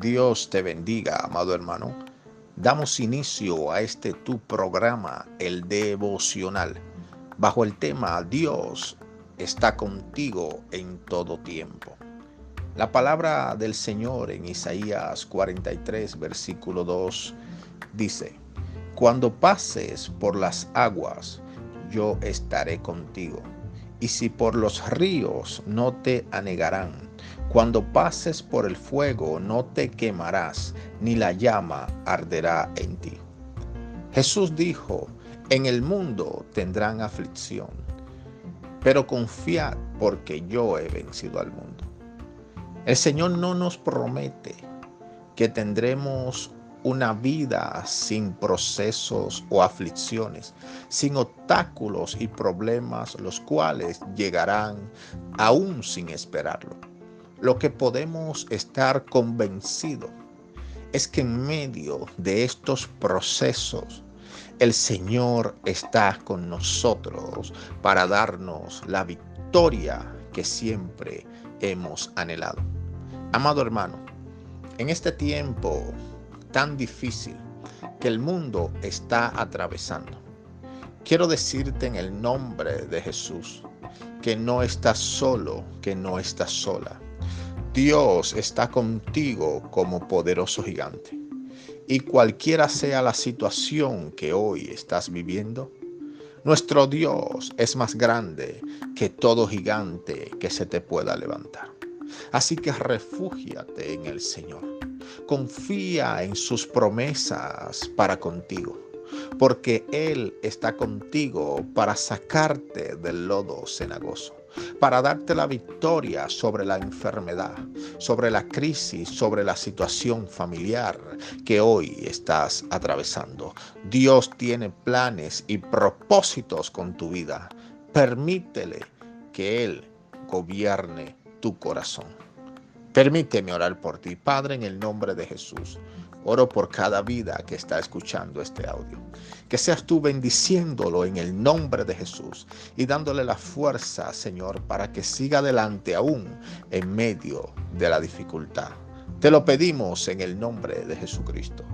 Dios te bendiga, amado hermano. Damos inicio a este tu programa, el devocional, bajo el tema Dios está contigo en todo tiempo. La palabra del Señor en Isaías 43, versículo 2 dice, Cuando pases por las aguas, yo estaré contigo, y si por los ríos no te anegarán cuando pases por el fuego no te quemarás, ni la llama arderá en ti. Jesús dijo, en el mundo tendrán aflicción, pero confiad porque yo he vencido al mundo. El Señor no nos promete que tendremos una vida sin procesos o aflicciones, sin obstáculos y problemas, los cuales llegarán aún sin esperarlo. Lo que podemos estar convencidos es que en medio de estos procesos el Señor está con nosotros para darnos la victoria que siempre hemos anhelado. Amado hermano, en este tiempo tan difícil que el mundo está atravesando, quiero decirte en el nombre de Jesús que no estás solo, que no estás sola Dios está contigo como poderoso gigante. Y cualquiera sea la situación que hoy estás viviendo, nuestro Dios es más grande que todo gigante que se te pueda levantar. Así que refúgiate en el Señor. Confía en sus promesas para contigo, porque Él está contigo para sacarte del lodo cenagoso para darte la victoria sobre la enfermedad, sobre la crisis, sobre la situación familiar que hoy estás atravesando. Dios tiene planes y propósitos con tu vida. Permítele que Él gobierne tu corazón. Permíteme orar por ti, Padre, en el nombre de Jesús. Oro por cada vida que está escuchando este audio. Que seas tú bendiciéndolo en el nombre de Jesús y dándole la fuerza, Señor, para que siga adelante aún en medio de la dificultad. Te lo pedimos en el nombre de Jesucristo.